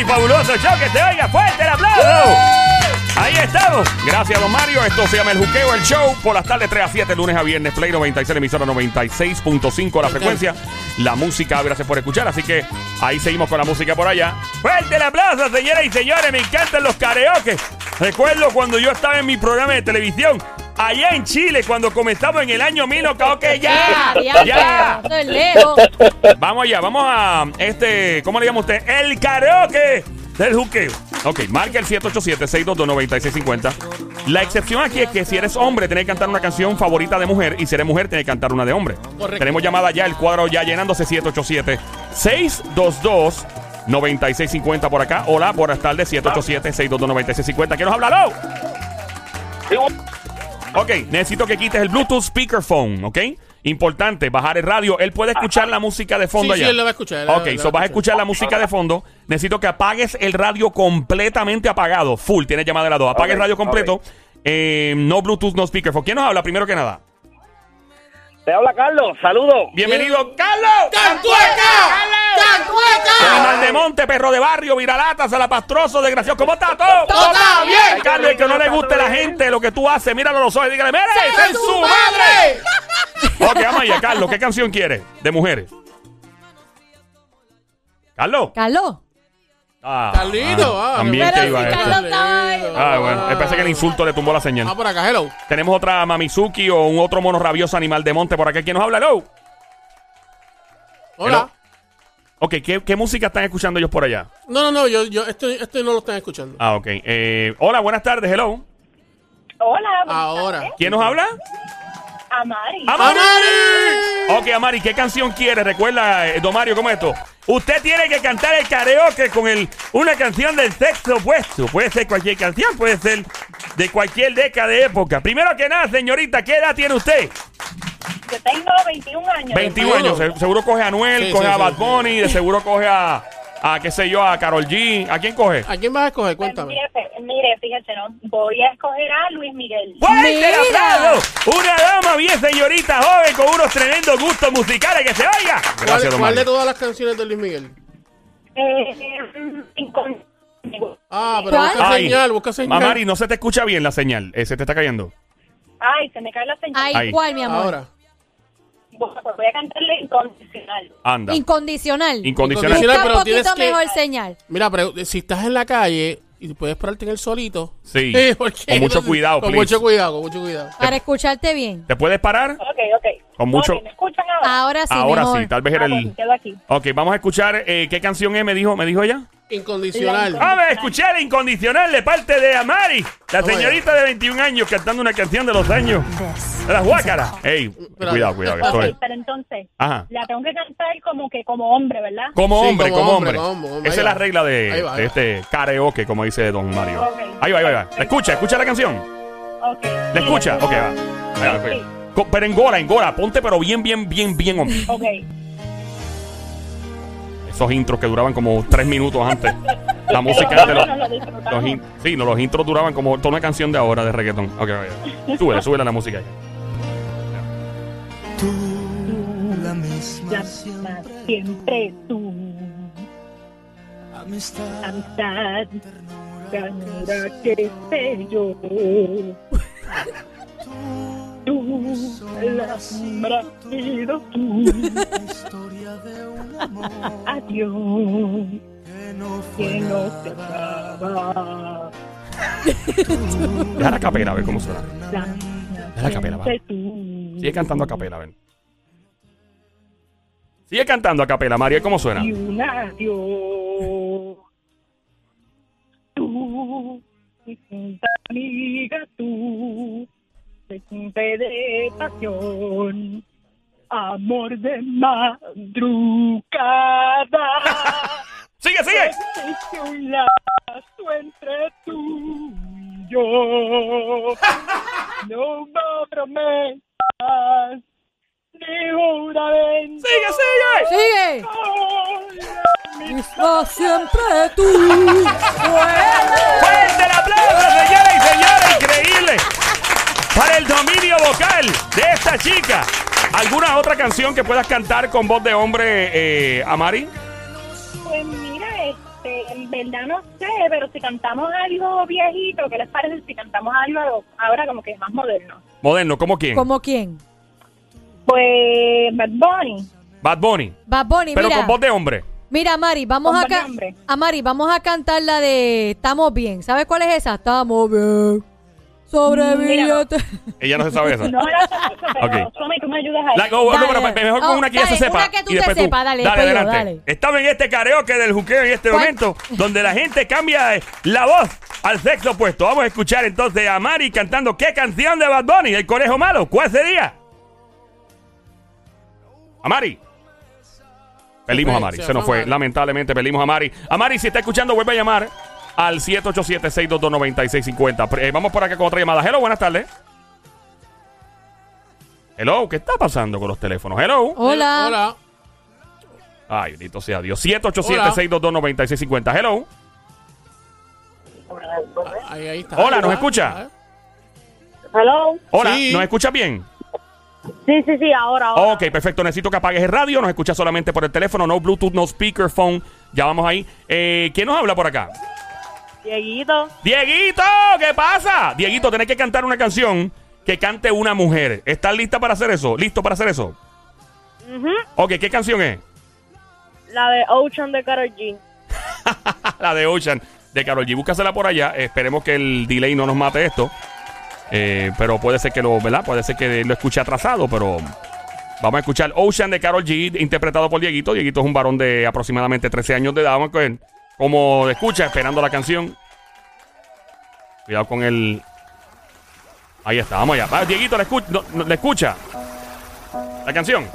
y fabuloso show. Que se oiga fuerte el aplauso. Ahí estamos. Gracias, don Mario. Esto se llama El Juqueo, el show. Por las tardes 3 a 7, lunes a viernes. Play 96, emisora 96.5 la frecuencia. La música, gracias por escuchar. Así que ahí seguimos con la música por allá. Fuerte el aplauso, señoras y señores. Me encantan los karaoke. Recuerdo cuando yo estaba en mi programa de televisión. Allá en Chile, cuando comenzamos en el año 1000, karaoke ya. Ya, Ya. Eso es lejos. Vamos allá, vamos a este, ¿cómo le llama usted? El karaoke del juqueo. Ok, marca el 787-622-9650. La excepción aquí es que si eres hombre, tienes que cantar una canción favorita de mujer y si eres mujer, tienes que cantar una de hombre. Correcto. Tenemos llamada ya, el cuadro ya llenándose 787-622-9650 por acá. Hola, buenas tardes, 787-622-9650. ¿Quién nos habla? ¡Aló! Ok, necesito que quites el Bluetooth speakerphone, ¿ok? Importante, bajar el radio. Él puede escuchar la música de fondo Sí, sí, allá. él lo va a escuchar, él Ok, lo- so vas a escuchar la música de fondo. Necesito que apagues el radio completamente apagado. Full, tienes llamada de la dos. Apague el Ok, radio completo. Eh, no Bluetooth, no speakerphone. ¿Quién nos habla primero que nada? Te habla Carlos, saludos. Bienvenido, Carlos. ¡Cantueca! Animal de monte, perro de barrio, viralata, salapastroso, desgraciado. ¿Cómo está todo? ¡Todo está bien! Carlos, el que no le guste a la gente lo que tú haces, míralo a los ojos y dígale, ¡Mire, es su madre! Ok, vamos allá, Carlos. ¿Qué canción quieres de mujeres? Carlos. Carlos. Ah, Carlito, ah, ah, también que iba si a. Ah, bueno, parece que el insulto le tumbó la señal. Ah, por acá, hello. Tenemos otra Mamizuki o un otro mono rabioso animal de monte por acá. ¿Quién nos habla? Hello. Hola. Hello. Ok, ¿qué, qué música están escuchando ellos por allá? No, no, no, yo, yo, esto, esto no lo están escuchando. Ah, ok. Eh, hola, buenas tardes, hello. Hola, buenas Ahora. tardes. ¿Quién nos habla? Amari. ¡Amari! Ok, Amari, ¿qué canción quiere? Recuerda, eh, Don Mario, ¿cómo es esto? Usted tiene que cantar el karaoke con el, una canción del sexo opuesto. Puede ser cualquier canción, puede ser de cualquier década de época. Primero que nada, señorita, ¿qué edad tiene usted? Yo tengo 21 años. 21 años. Se- seguro coge a Anuel, Sí, coge sí, a sí, Bad sí. Bunny, de seguro coge a, a, qué sé yo, a Carol G. ¿A quién coge? ¿A quién vas a escoger? Cuéntame. Mire, fíjese, ¿no? Voy a escoger a Luis Miguel. ¡Fuerte el Mira. aplauso! Una dama bien señorita joven con unos tremendos gustos musicales que se oiga. ¿Cuál, Gracias, don cuál de todas las canciones de Luis Miguel? Eh, Ah, pero ¿Cuál? busca Ay, señal, busca señal. Mamari, no se te escucha bien la señal. Eh, se te está cayendo. Ay, se me cae la señal. Ay, Ahí. ¿cuál, mi amor? Ahora. Pues voy a cantarle incondicional. Anda. Incondicional. Incondicional. Incondicional. Está pero un poquito tienes que- mejor señal. Mira, pero si estás en la calle y puedes pararte en el solito. Sí. eh, porque Con mucho entonces- cuidado, Con please. mucho cuidado, con mucho cuidado. Para escucharte bien. ¿Te puedes parar? Ok, ok. Con mucho- Ok, ¿Me escuchan ahora? Ahora sí, Ahora mejor. sí, tal vez era Ah, el. quedo aquí. Ok, vamos a escuchar eh, qué canción es, me dijo, me dijo ella. Incondicional. La- Vamos a escuchar Incondicional de parte de Amari, la Vamos señorita de 21 años cantando una canción de los años de las guácaras. Ey, cuidado, cuidado, pero entonces, Ajá. la tengo que cantar como que como hombre, ¿verdad? Como Sí, hombre, como como hombre, hombre. como hombre. Esa es la regla de, Ahí va, ahí de este karaoke, como dice Don Mario. Ahí va, ahí va, ahí va. Escucha, escucha la canción. Ok. ¿La escucha? Ok, va. Ahí va, pues. Co- Pero engora, engora. Ponte, pero bien, bien, bien, bien, hombre. Ok. Esos intros que duraban como tres minutos antes. La música no, Los, los in- sí, no, los intros duraban como toda una canción de ahora de reggaetón. Ok, vaya. Súbele, súbele la música. ahí. la misma siempre, tú. amistad, Amistad, ternura ternura que sé yo. Tú, la sombra y tú. que historia de un amor Adiós, que no que no se nada. acaba. Deja la capela, a ver cómo suena. La Deja la capela, va. Sigue cantando a capela, ven. Sigue cantando a capela, María, ¿cómo suena? Y un adiós. Tú, mi amiga, tú, me cumple de pasión, amor de madrugada. ¡Sigue, sigue! Existe un lazo entre tú y yo. No me prometas ni juramentos. ¡Sigue, sigue! Sigue. Oh, siempre tú. ¡Fuerte el aplauso, señoras y señores! ¡Increíble! Para el dominio vocal de esta chica. ¿Alguna otra canción que puedas cantar con voz de hombre, eh, Amari? Pues mira, este, en verdad no sé, pero si cantamos algo viejito, ¿qué les parece si cantamos algo ahora como que más moderno? Moderno, ¿cómo quién? ¿Como quién? Pues Bad Bunny. Bad Bunny. Bad Bunny, Pero mira. con voz de hombre. Mira, Mari, vamos Con a a Mari, vamos a cantar la de Estamos bien. ¿Sabes cuál es esa? Estamos bien. Sobreviviente. Ella no se sabe esa. No era esa, pero Ok. Soma, tú me ayudas ahí. La- oh, no, Dale, pero mejor con Oh, una que ya se sepa. una que tú y después te sepas, dale, dale adelante. dale. Estamos en este karaoke del juqueo en este ¿Cuál? momento, donde la gente cambia eh, la voz al sexo opuesto. Vamos a escuchar entonces a Mari cantando qué canción de Bad Bunny, El Conejo Malo. ¿Cuál sería? A Mari. Perdimos a Mari, se nos fue. Lamentablemente perdimos a Mari. A Mari, si está escuchando, vuelve a llamar al 787-622-9650. Pre- eh, vamos por acá con otra llamada. Hello, buenas tardes. Hello, ¿qué está pasando con los teléfonos? Hello. Hola. Hola. Ay, bendito sea Dios. 787-622-9650. Hello. Ahí, ahí está. Hola, ¿nos escucha? Hello. Hola, Sí. ¿nos escuchas bien? Sí, sí, sí, ahora, ahora. Ok, perfecto. Necesito que apagues el radio. Nos escuchas solamente por el teléfono. No Bluetooth, no speakerphone. Ya vamos ahí. Eh, ¿Quién nos habla por acá? Dieguito. Dieguito, ¿qué pasa? Dieguito, tenés que cantar una canción que cante una mujer. ¿Estás lista para hacer eso? ¿Listo para hacer eso? Ok, ¿qué canción es? La de Ocean de Karol G. la de Ocean de Karol G. Búscasela por allá. Esperemos que el delay no nos mate esto. Eh, pero puede ser que lo, ¿verdad? Puede ser que lo escuche atrasado, pero vamos a escuchar Ocean de Karol G, interpretado por Dieguito. Dieguito es un varón de aproximadamente 13 años de edad. Vamos a como escucha, esperando la canción. Cuidado con el. Ahí está, vamos allá. Va, Dieguito, ¿le escucha? no, no, ¿le escucha? ¿La canción?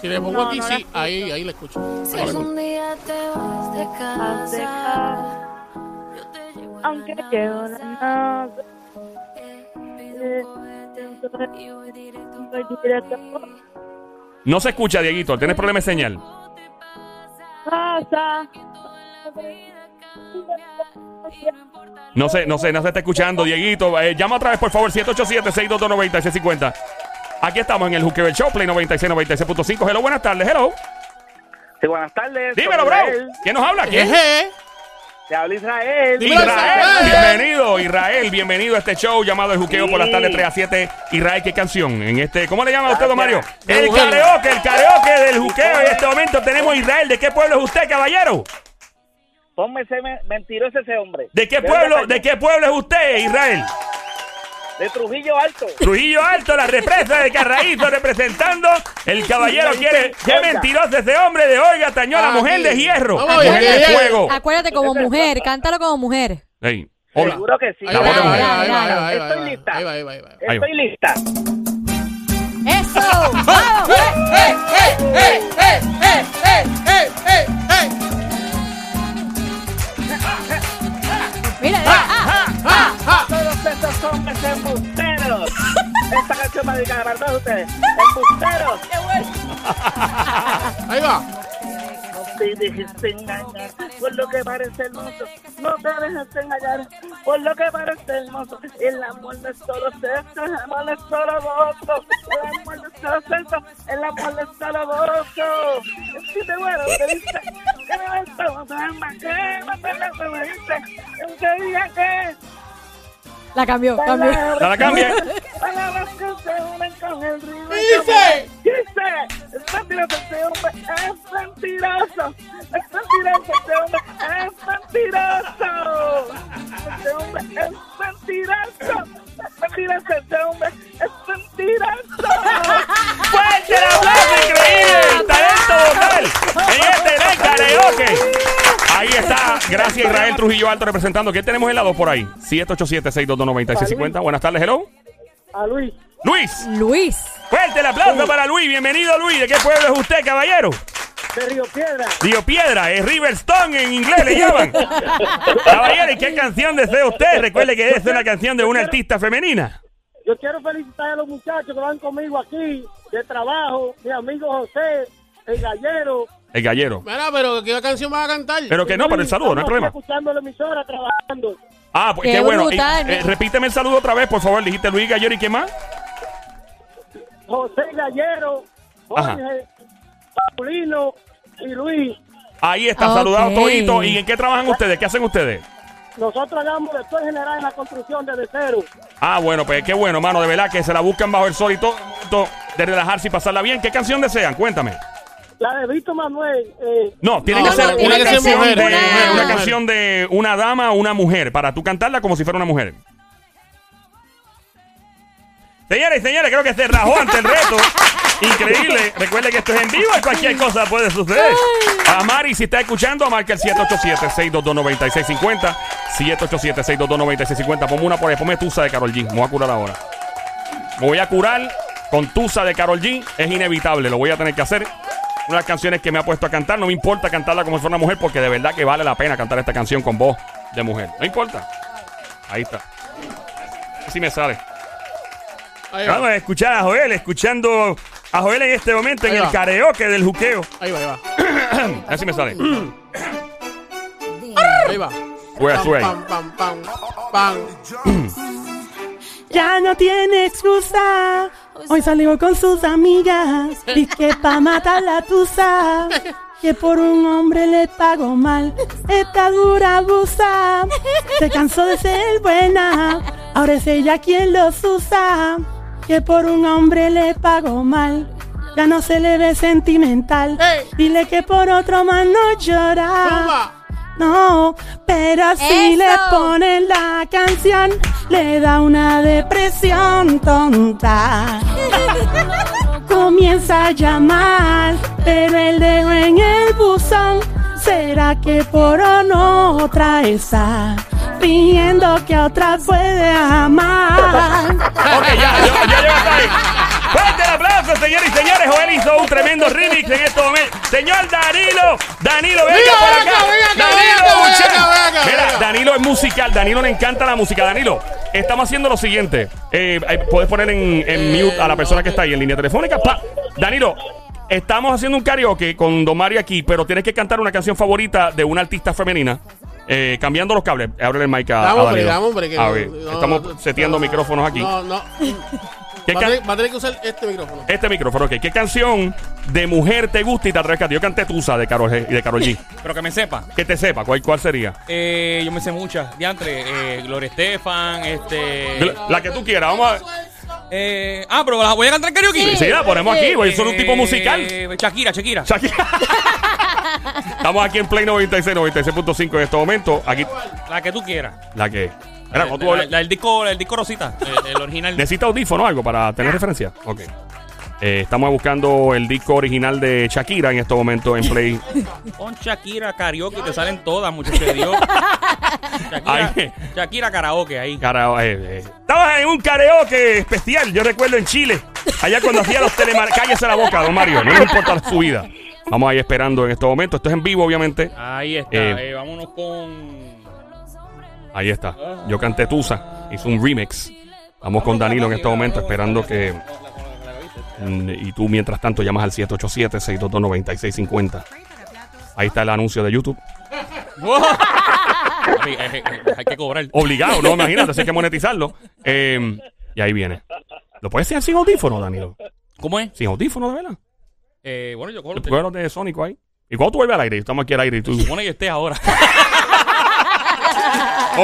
Si le pongo aquí, sí. Ahí, ahí le escucho. Si Ahí algún día te vas de casa, yo te llevo a la Aunque llevo la un directo No se escucha, Dieguito. ¿Tienes problema de señal? a casa. No sé, no sé, no se está escuchando, Dieguito. Eh, llama otra vez, por favor, 787-622-9650. Aquí estamos en el Juqueo del Show, Play 96, 96.5. Hello, buenas tardes, hello. Sí, buenas tardes. Dímelo, bro. Israel. ¿Quién nos habla? ¿Quién? Eje. Te habla Israel. Dímelo, Israel, Israel. bienvenido, Israel, bienvenido a este show llamado El Juqueo por las tardes 3 a 7. Israel, ¿qué canción? En este, ¿Cómo le llama a usted, don Mario? El karaoke, el karaoke del Juqueo. En este momento tenemos a Israel. ¿De qué pueblo es usted, caballero? Ponme ese me- mentiroso ese hombre. ¿De qué ¿De pueblo, de qué pueblo es usted, Israel? De Trujillo Alto. Trujillo Alto, la represa de Carraízo representando. El caballero quiere. ¡Qué mentiroso ese hombre de Oiga, Tañó, la Ah, mujer sí. de hierro! Vamos, mujer de fuego! Acuérdate como mujer, cántalo como mujer. Ey, hola. Seguro que sí. Ahí La va, voz de ahí va, mujer. ahí va, ahí va, ahí va, ahí Mira, ah, ah, Todos estos hombres embusteros. Esta canción va dedicada para todos ustedes. Embusteros. Ahí va. No te dejes engañar por lo que parece hermoso. No te dejes engañar por lo que parece hermoso. El amor no es solo sexo, el amor es solo gozo. El amor no es solo sexo, el amor es solo gozo. Si te muero, te que me todo, más que te lo dice. Que diga que La cambió, cambió. No la cambie. Palabras que se unen con el río. Dice. Dice, es mentiroso este hombre, es mentiroso. Es mentiroso este hombre, es mentiroso. Este hombre es mentiroso. Es mentiroso este hombre, es mentiroso. ¡Fuerte el aplauso! ¡Increíble! ¡Talento vocal! En este gran karaoke. Ahí está. Gracias, Israel Trujillo Alto representando. ¿Qué tenemos en la 2 por ahí? 787-622-9650. Buenas tardes, hello. A Luis, Luis. Luis. Fuerte el aplauso para Luis. Bienvenido, Luis. ¿De qué pueblo es usted, caballero? de Río Piedra. Río Piedra, es Riverstone en inglés le llaman. Caballero, ¿y qué canción desea usted? Recuerde que es una canción de una artista femenina. Yo quiero felicitar a los muchachos que van conmigo aquí de trabajo, mi amigo José, el gallero. El gallero. Mira, pero ¿qué canción vas a cantar? Pero que no, para el saludo, no hay problema. escuchando la emisora, trabajando. Ah, pues Qué qué, bueno. brutal, Y, eh, repíteme el saludo otra vez, por favor. Dijiste Luis Gallero y qué más. José Gallero, Ajá. Jorge, Paulino y Luis. Ahí está, Ok. saludado todito. ¿Y en qué trabajan ustedes? ¿Qué hacen ustedes? Nosotros hagamos director general en la construcción desde cero. Ah, bueno, pues qué bueno, mano. De verdad que se la buscan bajo el sol y todo. todo de relajarse y pasarla bien. ¿Qué canción desean? Cuéntame. La de Víctor Manuel. Eh, No, tiene No, que ser no, una tiene que ser canción, mujer, de, una- una mujer. canción de una dama o una mujer. Para tú cantarla como si fuera una mujer. Señores y señores, creo que se rajó ante el reto. Increíble. Recuerde que esto es en vivo y cualquier cosa puede suceder. A Mari, si está escuchando, marca el 787-622-9650. 787-622-9650. Ponme una por ahí. Ponme Tusa de Carol G. Me voy a curar ahora. Me voy a curar con Tusa de Carol G. Es inevitable. Lo voy a tener que hacer. Una de las canciones que me ha puesto a cantar. No me importa cantarla como si fuera una mujer porque de verdad que vale la pena cantar esta canción con voz de mujer. No importa. Ahí está. Así me sale. Vamos a escuchar a Joel, escuchando a Joel en este momento en el karaoke del juqueo. Ahí va, ahí va. Así me sale. Ahí va. Pam, pam, pam, pam. Ya no tiene excusa. Hoy salió con sus amigas. Que pa' matar la tusa. Que por un hombre le pagó mal. Esta dura abusa. Se cansó de ser buena. Ahora es ella quien los usa. Que por un hombre le pagó mal. Ya no se le ve sentimental. Dile que por otro más no llora. No, pero si Eso. le ponen la canción, le da una depresión tonta. Comienza a llamar, pero el dedo en el buzón. ¿Será que por o no otra está? Fingiendo que otra puede amar. Ok, ya, ya, aplauso, señores y señores. Joel hizo un tremendo remix en este momento. Señor Danilo, Danilo, venga Mira, por acá. Danilo, Mira. Danilo es musical. Danilo le encanta la música. Danilo, estamos haciendo lo siguiente. Eh, puedes poner en, en Eh, mute a la persona que está ahí en línea telefónica. Pa. Danilo. Estamos haciendo un karaoke con Don Mario aquí, pero tienes que cantar una canción favorita de una artista femenina. Eh, cambiando los cables. Abre el mic a, a Dame hombre, Danilo. dame hombre. Que A no- ver, no, estamos no, seteando no, micrófonos aquí. No, no. ¿Qué Va a, can- tener, va a tener que usar este micrófono. Este micrófono, ok. ¿Qué canción de mujer te gusta y te atreves a cantar? Yo canté Tusa de Karol G y de Karol G. Pero que me sepa. Que te sepa, ¿cuál, cuál sería? Eh, yo me sé muchas. Diantre, eh, Gloria Estefan, este. La, que tú quieras, vamos a. Eh, ah, pero la voy a cantar en karaoke. Sí, la ponemos aquí, voy a ser un tipo musical. Eh, Shakira, Shakira. Shakira. Estamos aquí en Play 96, 96.5 en este momento. Aquí, La que tú quieras. la que. Mira, la, la del disco, del disco Rosita. El, el original. ¿Necesita audífono o algo para tener referencia? Ok. Eh, estamos buscando el disco original de Shakira en este momento en Play. Con Shakira karaoke te salen todas, muchachos de Dios. Shakira. Shakira karaoke ahí. Cara, eh, eh. Estaba en un karaoke especial, yo recuerdo en Chile. Allá cuando hacía los telemar... Cállese la boca, don Mario. No me importa su vida. Vamos ahí esperando en este momento. Esto es en vivo, obviamente. Ahí está. Eh, vámonos con. Ahí está. Yo canté Tusa. Hizo un remix. Vamos con Danilo en este momento esperando que... Mm, Y tú, mientras tanto, llamas al 787-622-9650. Ahí está el anuncio de YouTube. Hay que cobrar. Obligado, no, imagínate, así hay que monetizarlo. Eh, y ahí viene. ¿Lo puedes hacer sin audífono, Danilo? ¿Cómo es? Sin audífono, de verdad. Eh, bueno, yo cojo El juego de Sónico ahí. ¿Y cuando tú vuelves al aire? Estamos aquí al aire y tú. Supone que estés ahora.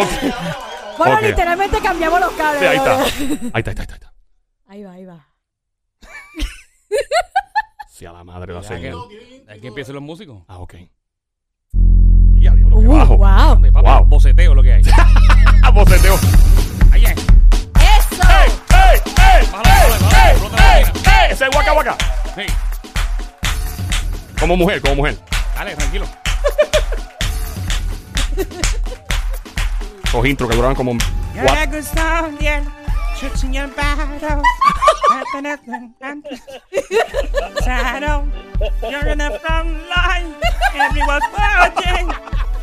Ok. Bueno, Ok. literalmente cambiamos los cables. Sí, ahí está. Ahí está, ahí está, ahí está. Ahí va, ahí va. Sí, a la madre que, señal. hay que empiecen los músicos. Ah, ok. Ya, diablo, qué Uh, bajo. wow. Papi, Wow. boceteo lo que hay. Ah, boceteo. Ahí es. ¡Eso! ¡Ey, ey, ey! ¡Ey, ey, ey! Ese es guaca, guaca. Sí. Como mujer, como mujer. Dale, tranquilo. Los intros que duraban como. cuatro- You're in the front line. Everyone's watching.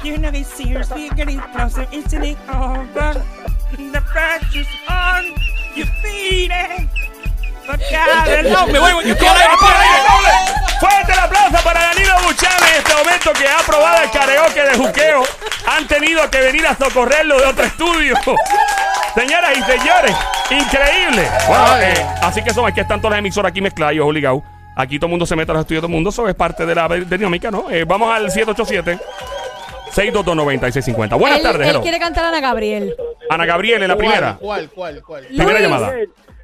You know it's seriously getting closer. It's it over. The pressure's on. You feel it. But God No, me voy, yo estoy al ¡Doble, aire, estoy al aire. doble! Fuerte el aplauso para Danilo Buchan en este momento que ha probado el karaoke de juqueo. Han tenido que venir a socorrerlo de otro estudio. Señoras y señores, increíble. Bueno, eh, así que son, aquí están todas las emisoras aquí mezcladas y obligados. Aquí todo el mundo se mete a los estudios de todo el mundo. Eso es parte de la de- dinámica, ¿no? Eh, vamos al 787 622 Buenas él, tardes, él hello. quiere cantar a Ana Gabriel. Ana Gabriel en la primera. ¿Cuál, cuál, cuál? Primera Luis. llamada.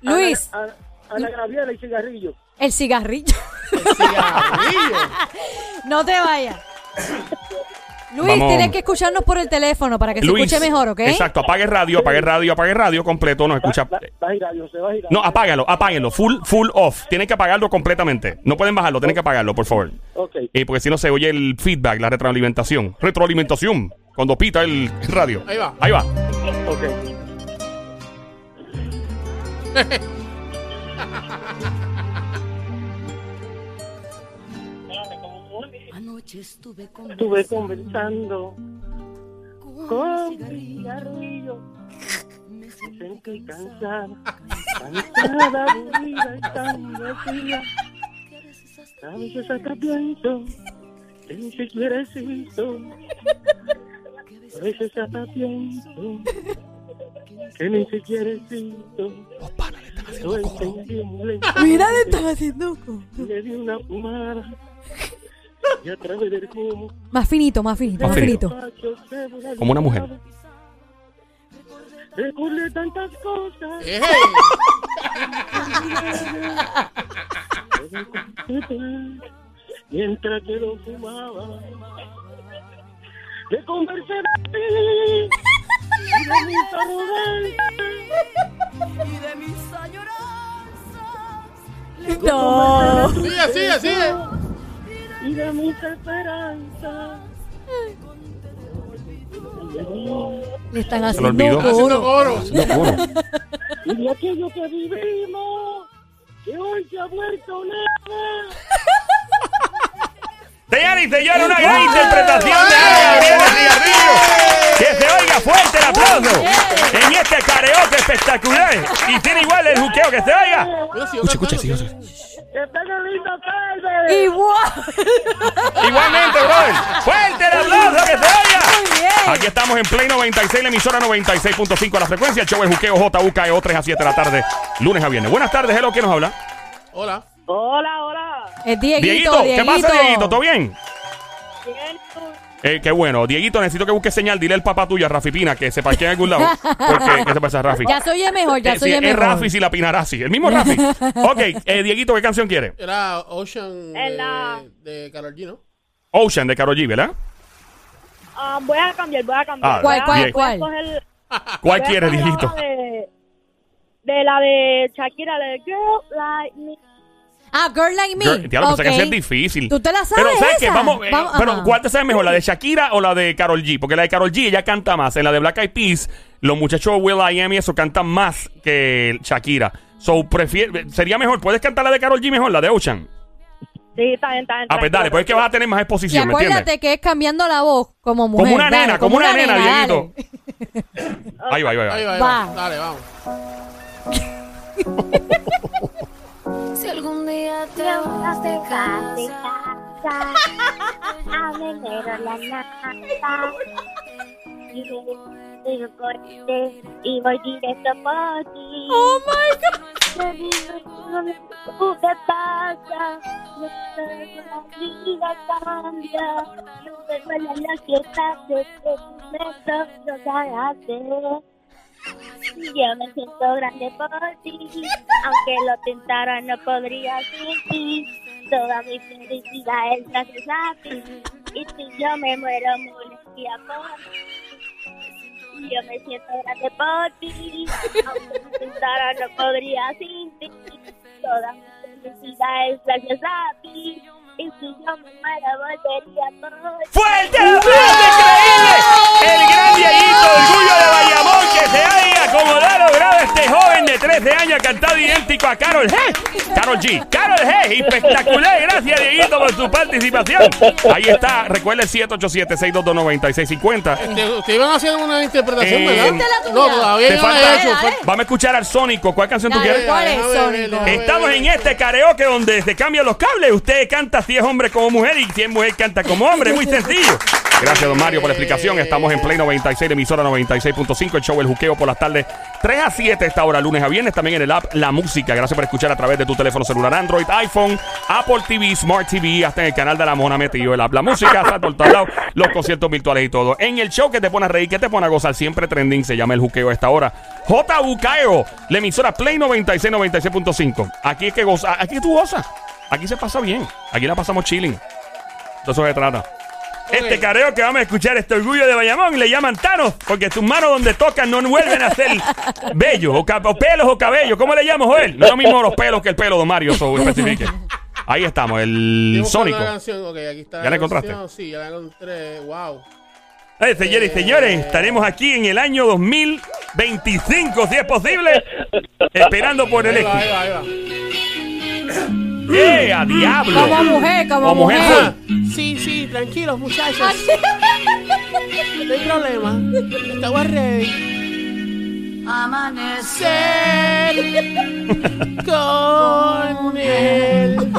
Luis, Ana, Ana Gabriela y cigarrillo. El cigarrillo. Cigarrillo. no te vayas. Luis, Vamos. tienes que escucharnos por el teléfono para que Luis. se escuche mejor, ¿ok? Exacto, apague radio, apague radio, apague radio completo, nos escucha. Va, va a girar, Dios, se va a girar. No, apágalo, apáguenlo, full, full off. Tienen que apagarlo completamente. No pueden bajarlo, tienen que apagarlo, por favor. Ok. Eh, porque si no se oye el feedback, la retroalimentación. Retroalimentación. Cuando pita el radio. Ahí va. Ahí va. Ok. Estuve conversando con mi cigarrillo. Me sentí cansada, cansada, aburrida y tan vacía. A veces hasta pienso que ni siquiera existo. A veces hasta pienso que ni siquiera existo. Mira, le están haciendo co- Le di una fumada Más finito, más finito, Más más finito. finito. Como una mujer. Tantas cosas. Mientras que lo fumaba, le conversé de ti y de mis arrogancias. Y de mis añoranzas. No. Sigue, sigue, sigue. Y de mis esperanzas. Le están haciendo coro. Y de aquello que vivimos, que hoy se ha vuelto nada. Señores y señores, una gran interpretación de Ana Gabriel de Cigarrillo. Que se oiga fuerte el aplauso en este karaoke espectacular. Y tiene igual el juqueo que se oiga. Escucha, escucha, sigue. ¡Que tengan linda tarde! Igual. Igualmente, brother. Fuerte el aplauso que se oiga. Muy bien. Aquí estamos en Play 96, la emisora 96.5 a la frecuencia. El show es Juqueo JUKEO 3 E a 7 de la tarde, lunes a viernes. Buenas tardes, hello, ¿quién nos habla? Hola. Hola, hola. Es Dieguito, Dieguito, ¿qué pasa, Dieguito? ¿Todo bien? Eh, qué bueno. Dieguito, necesito que busque señal. Dile al papá tuyo, a Rafi Pina, que se parquee en algún lado. Porque, ¿qué te pasa, Rafi? Ya se oye mejor, ya Eh, se sí, oye es mejor. Rafi si la Pinarasi. El mismo Rafi. ok, eh, Dieguito, ¿qué canción quiere? Era Ocean de, de Karol G, ¿no? Ocean de Karol G, ¿verdad? Ah, voy a cambiar, voy a cambiar. Ah, ¿Cuál, cuál, cuál? coger- ¿Cuál quieres, Dieguito? De, de la de Shakira, la de Girl Like Me. Ah, Girl Like Me. Girl, diablo, pensé que Ok. esa es difícil. ¿Tú te la sabes Pero, ¿sabes qué? esa? Vamos, eh, Vamos, pero, ajá. ¿cuál te sabes mejor? ¿La de Shakira o la de Karol G? Porque la de Karol G ella canta más. En la de Black Eyed Peas, los muchachos Will I Am y eso cantan más que Shakira. So, prefiere, sería mejor. ¿Puedes cantar la de Karol G mejor? La de Ocean. Sí, está bien, está bien. Ah, pues dale, pues es que vas a tener más Y exposición, ¿me entiendes? acuérdate que es cambiando la voz como mujer. Como una dale, nena, como una nena, dale. Dieguito. Ahí va, ahí va, ahí va. Ahí va, ahí Va. va. Dale, vamos. Si algún día te vas de casa. a enero la nata y me corté y voy directo por ti. Oh my God. Me digo, ¿qué pasa? La vida cambia. No me duele la fiesta tu beso no cagaste. Yo me siento grande por ti, aunque lo tentara no podría sin ti. Toda mi felicidad es gracias a ti, y si yo me muero, moriría por ti. Yo me siento grande por ti, aunque lo tentara no podría sin ti. Toda mi felicidad es gracias a ti, y si yo me muero, volvería por ti. ¡Fuerte increíble! El gran Dieguito, logrado este joven de 13 años cantado idéntico a Carol G. Carol G. Carol G. Espectacular. Gracias, Dieguito, por su participación. Ahí está. Recuerda el 787-622-9650. Este, Ustedes iban a hacer una interpretación, Eh, ¿verdad? No, todavía Te yo no la falta- he hecho. Dale. Vamos a escuchar al Sónico. ¿Cuál canción tú quieres? Estamos en este karaoke donde se cambian los cables. Usted canta si es hombre como mujer y si es mujer canta como hombre. Muy sencillo. Gracias, don Mario, por la explicación. Estamos en Play 96, emisora 96.5, el show El Juqueo por las tardes 3 a 7 esta hora, lunes a viernes. También en el app La Música. Gracias por escuchar a través de tu teléfono celular Android, iPhone, Apple TV, Smart TV, hasta en el canal de la Mona metido el app La Música, está por todos los conciertos virtuales y todo. En el show que te pone a reír, que te pone a gozar, siempre trending, se llama El Juqueo a esta hora. J. Bucaeo, la emisora Play 96, 96.5. Aquí es que goza, aquí tú gozas. Aquí se pasa bien. Aquí la pasamos chilling. De eso se trata. Este careo que vamos a escuchar, este orgullo de Bayamón, le llaman Thanos, porque tus manos donde tocan no vuelven a ser bellos, o, pelos o cabellos. ¿Cómo le llamo, Joel? No es lo mismo los pelos que el pelo, don Mario, eso especifique. Ahí estamos, el Sónico. aquí está ¿Ya la encontraste? canción. Sí, ya la encontré. Wow. Eh, señores y señores, estaremos aquí en el año 2025, si es posible, esperando por el Ahí va, ahí éxito. va, va. ¡Yeah, diablo! Como mujer, como, O mujer mujer. Ah, sí, sí, tranquilos, muchachos. No hay problema. Estamos ready. Amanecer con él.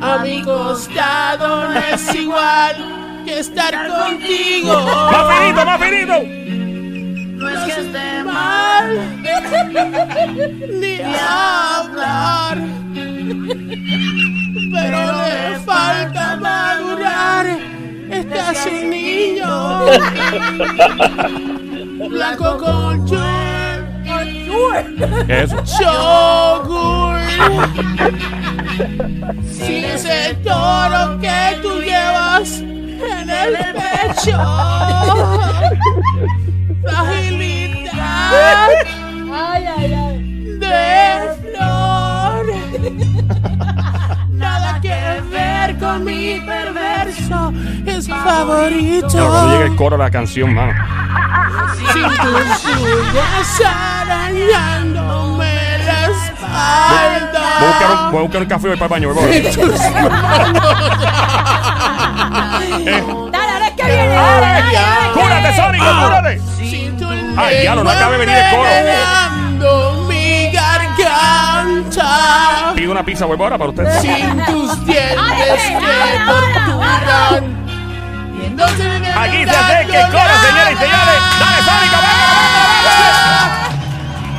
A mi costado no es igual que estar contigo. ¡Más finito, más finito! No es que esté mal ni hablar, pero le falta madurar. Este es un niño blanco con ¿Qué es eso? yogur. Sin ese toro que tú llevas en el pecho. Fragilidad Ay, ay, ay. de flor. Nada que ver con mi perverso es favorito. Claro, cuando llega el coro de la canción, mano. Sin tus uñas arañándome la Voy a buscar un, espalda. voy a buscar un café para el baño. voy. Eh, dale. ¡Cúrate, Sónico, cúrate! Ay, diablo, no acaba de venir el coro. mi garganta. Pido una pizza, ahora para usted. Sin tus dientes que torturan. Se Aquí se acerca el coro, señores y señores. ¡Dale, Sónico, venga,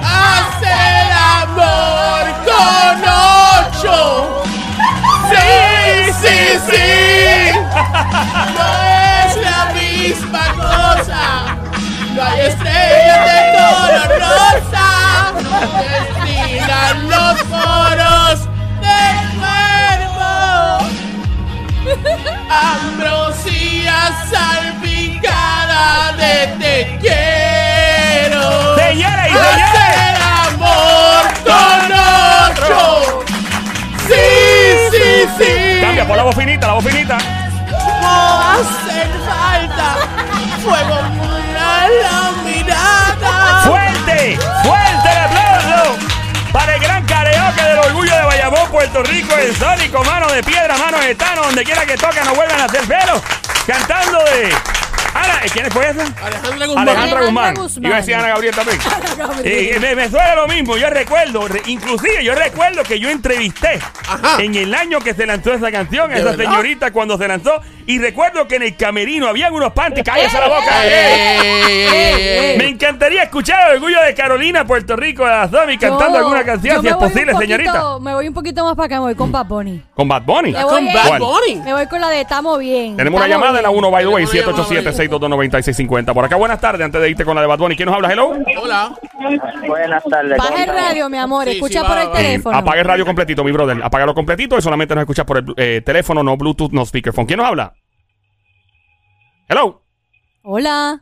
Hace el amor con ocho. Sí, sí, sí. Rico, el Sónico, mano de piedra, mano de tano, donde quiera que toca, no vuelvan a hacer pelo. Cantando de. Ana, ¿quién fue esa? Alejandra Guzmán. Alejandra Guzmán. Guzmán. Iba a decir Ana Gabriel también. Gabriel. Y me, me suena lo mismo. Yo recuerdo, re- inclusive yo recuerdo que yo entrevisté Ajá. en el año que se lanzó esa canción, a ¿De esa verdad? señorita cuando se lanzó. Y recuerdo que en el camerino habían unos panties. ¡Cállese la boca! Me encantaría escuchar el orgullo de Carolina, Puerto Rico, de la Zombie, cantando alguna canción, si es posible, poquito- señorita. Me voy un poquito más para acá, me voy con Bad Bunny. Con Bad Bunny. Me voy Con Bad. Bunny. Me voy con la de Estamos bien. Tenemos una llamada en la bien. 1 by the way, Tenemos una llamada, 787-622-9650. Por acá, buenas tardes, antes de irte con la de Bad Bunny. ¿Quién nos habla? Hello. Hola. Buenas tardes. Baja el radio, mi amor. Sí, Escucha sí, por va, el va. teléfono. Apaga el radio completito, mi brother. Apágalo completito y solamente nos escuchas por el eh, teléfono, no Bluetooth, no speakerphone. ¿Quién nos habla? Hello. Hola.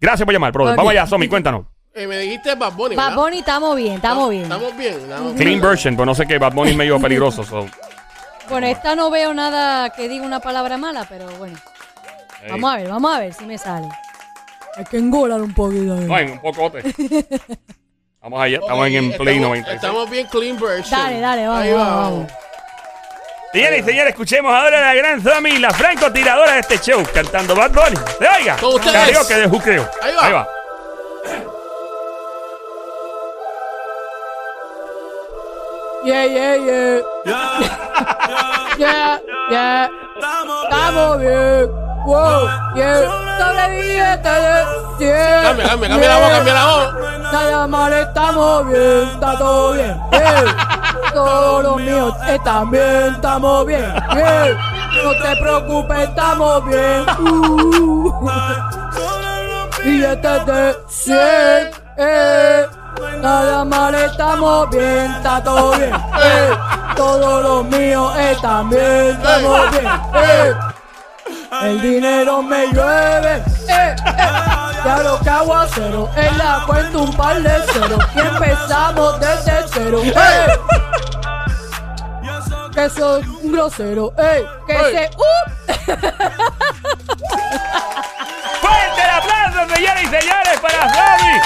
Gracias por llamar, brother. Vamos allá, Somi, cuéntanos. Eh, me dijiste Bad Bunny, Bad ¿verdad? Bunny, estamos bien, estamos bien. Estamos bien. estamos Clean bien. version, pues no sé qué, Bad Bunny es medio peligroso. so. Bueno, esta no veo nada que diga una palabra mala, pero bueno. Vamos a ver, vamos a ver si me sale. Hay que engolar un poquito. ahí. Un pocote. Vamos allá, estamos en, en Play estamos- 96. Estamos bien clean version. Dale, dale, vamos, Ahí va, vamos, vamos. Señores y señores, escuchemos ahora a la gran Zombie, la francotiradora de este show, cantando Bad Bunny. ¿Se oiga? Con ustedes. Karaoke de Juqueo. Ahí va. Ahí va. Yeah, yeah, yeah. Yeah, yeah. Estamos bien. Wow, bien. Sobreviviente de 100. Cambia, cambia, cambia la voz, cambia la voz. Nada mal, estamos bien. Está todo bien. Bien. Todos los míos están bien. Estamos bien. Bien. No te preocupes, estamos bien. Uh. Billetes de 100. Eh. Nada mal, estamos bien. Está todo bien. Eh. Todos los míos están bien. Estamos bien. Eh. El dinero me llueve. Eh, eh. Ya lo que aguacero. En la cuenta un par de cero. Y empezamos desde cero. Eh. Que soy un grosero. Eh. Que se. Uh. ¡Fuerte el aplauso, señoras y señores, para Fabi!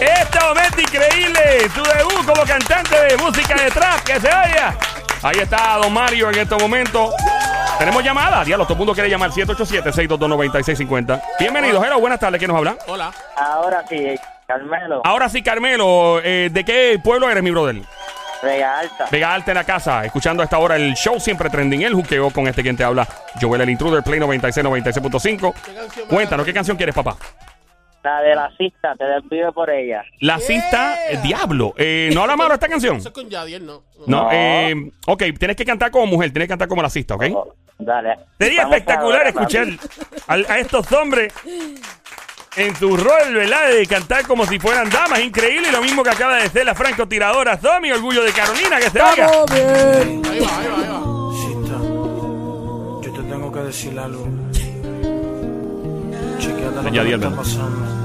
Este momento increíble, su debut como cantante de música de trap, que se oiga. Ahí está Don Mario en estos momentos. Tenemos llamada, diablo, todo el mundo quiere llamar 787-622-9650. Bienvenidos, hello, buenas tardes, ¿quién nos habla? Hola. Ahora sí, Carmelo, Ahora sí, Carmelo, eh, ¿de qué pueblo eres, mi brother? Vega Alta. Vega Alta en la casa, escuchando a esta hora el show siempre trending, el juqueo con este quien te habla, Joel el Intruder, Play 96, 96.5. Cuéntanos, ¿qué canción quieres, papá? La de la cista, te despido por ella. La cista eh, Diablo. Eh, ¿No habla malo esta canción? Eso es con Yadier, ¿no? No, No. eh, ok, tienes que cantar como mujer, tienes que cantar como la cista, ¿ok? Oh, dale. Sería Vamos espectacular ahora, escuchar al- a, estos hombres en su rol, ¿verdad? De cantar como si fueran damas. Increíble. Y lo mismo que acaba de decir la francotiradora Zomi, orgullo de Carolina, que se bien. Ahí va, ahí va, ahí va. Yo te tengo que decir algo. Chequeate lo que está pasando.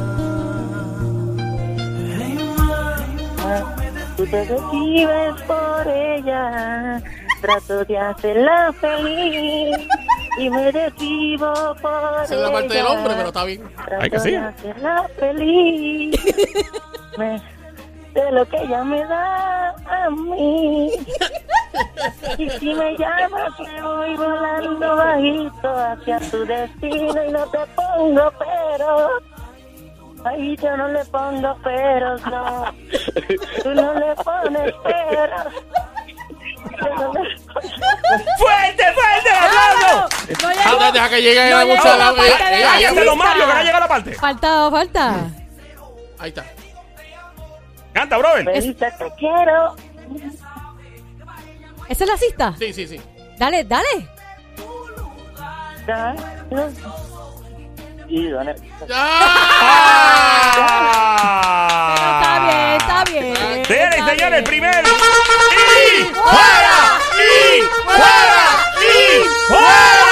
Tú te desvives por ella, trato de hacerla feliz y me desvivo por Esa es la parte del hombre, pero está bien. Trato Ay, que sí. de hacerla feliz me- de lo que ella me da a mí. Y si me llamas, me voy volando bajito hacia tu destino y no te pongo pero. Ay, yo no le pongo peros, no. Tú no le pones peros. ¡Fuerte, fuerte el aplauso! No Ah, llegó. deja que llegue No la llegó mucha la la parte de ella- la ella- Ahí ella- está lo Mario, que no llega a la parte. Falta, falta. Ahí está. Canta, brother. me dice te quiero. ¿Esa es la cista? Sí, sí, sí. Dale, dale. Ya, no. Y dónde- Está bien, ¡Ah! está bien. Señores señores, primero. ¡Y fuera! ¡Y fuera! ¡Y fuera!